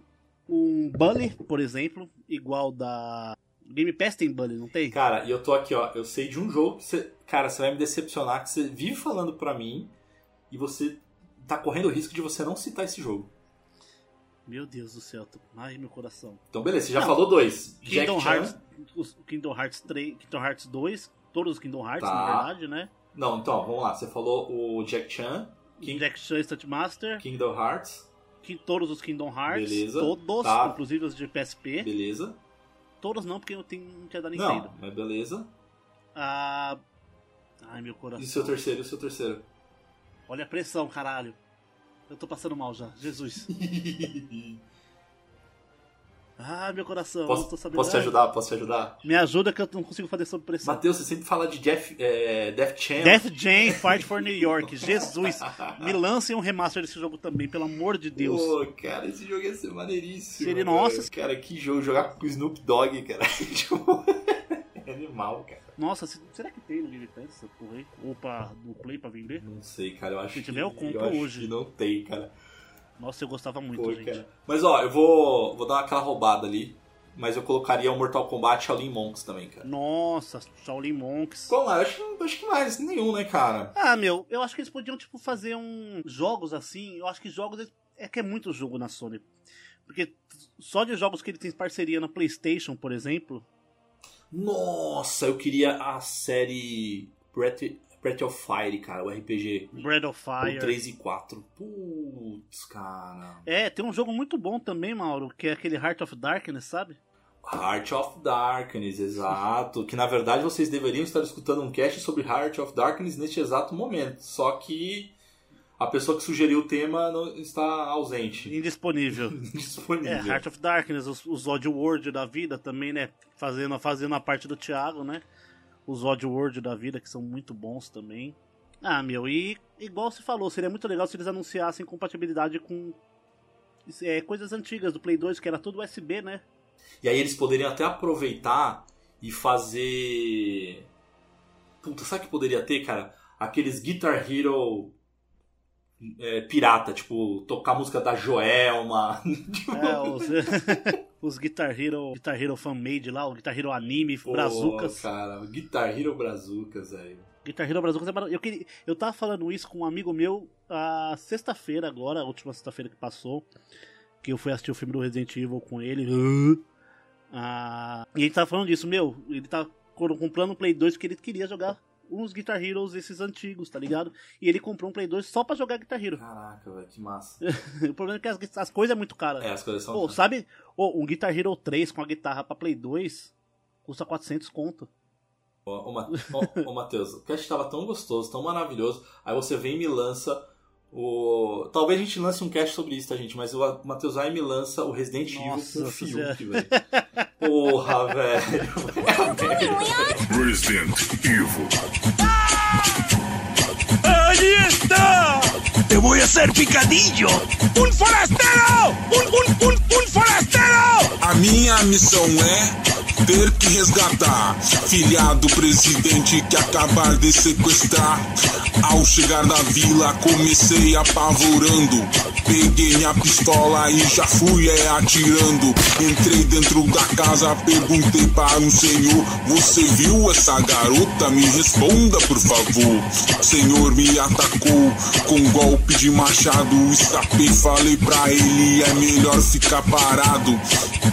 um Bully, por exemplo, igual da. Game Pass tem Bully, não tem? Cara, e eu tô aqui, ó. Eu sei de um jogo que você. Cara, você vai me decepcionar, que você vive falando pra mim e você tá correndo o risco de você não citar esse jogo. Meu Deus do céu. tô- Ai, meu coração. Então, beleza, você já Não. falou dois. Kingdom Jack Chan. Hearts, os Kingdom Hearts 3, Kingdom Hearts 2, todos os Kingdom Hearts, Tá. na verdade, né? Não, então, vamos lá. Você falou o Jack Chan, King- Jack Chan Stunt Master, Kingdom Hearts, todos os Kingdom Hearts, Beleza. todos, Tá. inclusive os de PSP. beleza. Todos não, porque eu tenho não tinha da Nintendo. Não, mas beleza. Ah, Ai, meu coração. E seu terceiro, seu terceiro? Olha a pressão, caralho. Eu tô passando mal já. Jesus. Ah, meu coração. eu não tô Posso, sabendo. posso te Ai, ajudar? Posso te ajudar? Me ajuda que eu não consigo fazer sob pressão. Matheus, você sempre fala de Jeff, é, Def Champ. Death Jam Fight for New York. Jesus. Me lancem um remaster desse jogo também, pelo amor de Deus. Pô, cara, esse jogo ia ser maneiríssimo. Seria- nossa. Cara, que jogo. Jogar com o Snoop Dogg, cara. Tipo, é animal, cara. Nossa, se- será que tem no Game Pass essa porra aí? Ou pra, no Play pra vender? Não sei, cara. Eu acho Se que, tiver, eu compro acho hoje. que não tem, cara. Nossa, eu gostava muito, Pô, gente. cara. Mas ó, eu vou, vou dar aquela roubada ali. Mas eu colocaria o Mortal Kombat Shaolin Monks também, cara. Nossa, Shaolin Monks. Qual mais? Acho, acho que mais nenhum, né, cara? Ah, meu, eu acho que eles podiam, tipo, fazer um... Jogos assim, eu acho que jogos... É que é muito jogo na Sony. Porque só de jogos que ele tem parceria na Playstation, por exemplo... Nossa, eu queria a série Breath, Breath of Fire, cara, o RPG. Breath of O Fire... 3 e 4. Putz, cara. É, tem um jogo muito bom também, Mauro, que é aquele Heart of Darkness, sabe? Heart of Darkness, exato. Que na verdade vocês deveriam estar escutando um cast sobre Heart of Darkness neste exato momento. Só que a pessoa que sugeriu o tema não está ausente. Indisponível. Indisponível. É, Heart of Darkness, os, os Oddworld da vida também, né? Fazendo, fazendo a parte do Thiago, né? Os Oddworld da vida, que são muito bons também. Ah, meu, e igual você falou, seria muito legal se eles anunciassem compatibilidade com é, coisas antigas do Play 2, que era tudo USB, né? E aí eles poderiam até aproveitar e fazer. Puta, sabe que poderia ter, cara? Aqueles Guitar Hero é, pirata, tipo, tocar música da Joelma. É, os, os Guitar Hero, Guitar Hero Fan-Made lá, o Guitar Hero Anime, Pô, Brazucas. cara, Guitar Hero Brazucas, velho. Guitar Hero Brazucas é maravilhoso. Eu, queria, eu tava falando isso com um amigo meu a sexta-feira agora, a última sexta-feira que passou, que eu fui assistir o filme do Resident Evil com ele. Ah, e ele tava falando disso, meu, ele tá comprando um Play 2 porque ele queria jogar uns Guitar Heroes esses antigos, tá ligado? E ele comprou um Play 2 só pra jogar Guitar Hero. Caraca, velho, que massa. o problema é que as, as coisas é muito caras. É, as coisas são. Pô, sabe, oh, um Guitar Hero 3 com a guitarra pra Play 2 custa 400 conto. Ô, ô, ô, ô Matheus, o cast tava tão gostoso, tão maravilhoso. Aí você vem e me lança o. Talvez a gente lance um cast sobre isso, tá, gente? Mas o Matheus vai e me lança o Resident Evil Nossa, com Fiuk, você- velho. Porra, velho. Resident Evil. ¡Ahí está! ¡Te voy a hacer picadillo! ¡Un forastero! ¡Un, un, un, un forastero! A minha missão é ter que resgatar filha do presidente que acabar de sequestrar. Ao chegar na vila comecei apavorando. Peguei minha pistola e já fui é, atirando. Entrei dentro da casa, perguntei para um senhor: Você viu essa garota? Me responda, por favor. O senhor me atacou com golpe de machado. Escapei, falei pra ele: É melhor ficar parado.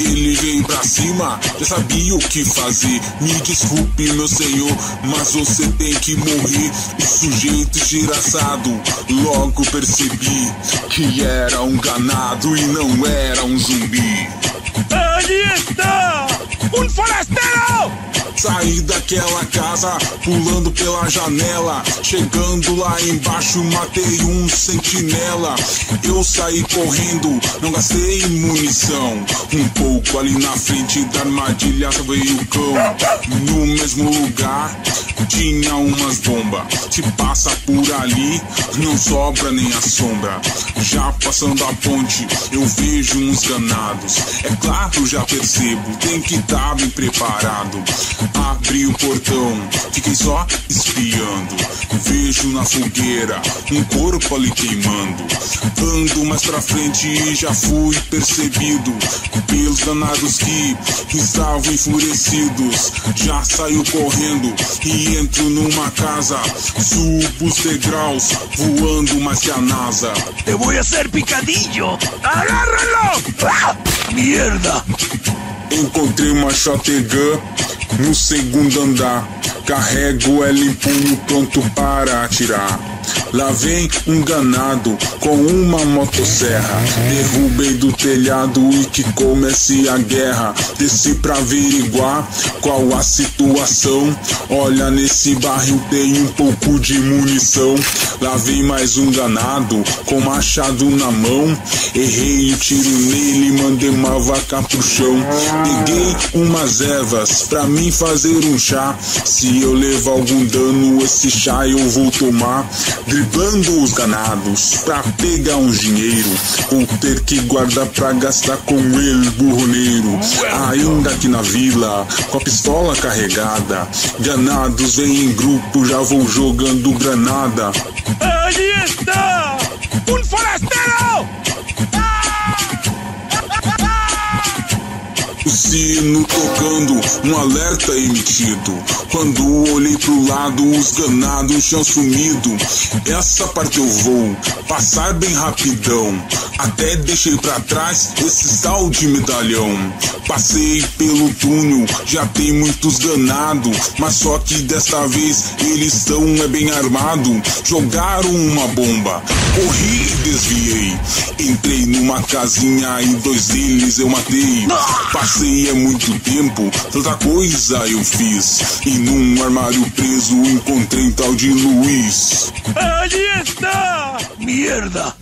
Ele veio pra cima, já sabia o que fazer. Me desculpe, meu senhor, mas você tem que morrer. O sujeito esgiraçado, logo percebi que era um ganado e não era um zumbi. ¡Ahí está! ¡Un forastero! Saí daquela casa, pulando pela janela. Chegando lá embaixo, matei um sentinela. Eu saí correndo, não gastei munição. Um pouco ali na frente da armadilha veio o cão. No mesmo lugar, tinha umas bombas. Se passa por ali, não sobra nem a sombra. Já passando a ponte, eu vejo uns ganados. É claro, já percebo, tem que estar bem preparado. Abri o portão, fiquei só espiando. Vejo na fogueira um corpo ali queimando. Ando mais pra frente e já fui percebido pelos danados que estavam enfurecidos. Já saio correndo e entro numa casa. Subo os degraus, voando mais que a NASA. ¡Te voy a hacer picadillo! ¡Agárralo! ¡Ah! Encontrei uma shotgun no segundo andar. Carrego ela em punho pronto para atirar. Lá vem um ganado com uma motosserra. Derrubei do telhado e que comece a guerra. Desci pra averiguar qual a situação. Olha, nesse barril tem um pouco de munição. Lá vem mais um ganado com machado na mão. Errei o tiro nele mandei uma vaca pro chão. Peguei umas ervas pra mim fazer um chá. Se eu levar algum dano, esse chá eu vou tomar. Driblando os ganados pra pegar um dinheiro. Vou ter que guardar pra gastar com ele, burroneiro. Ainda aqui na vila, com a pistola carregada. Ganados vêm em grupo, já vou jogando granada. ¡Ahí está! ¡Un forastero! O sino tocando, um alerta emitido. Quando olhei pro lado, os ganados tinham sumido. Essa parte eu vou passar bem rapidão. Até deixei pra trás esse tal de medalhão. Passei pelo túnel, já tem muitos ganados. Mas só que desta vez eles estão é bem armados. Jogaram uma bomba, corri e desviei. Entrei numa casinha e dois deles eu matei. Passei é muito tempo, tanta coisa eu fiz. E num armário preso encontrei um tal de Luiz. ¡Allí está! ¡Mierda!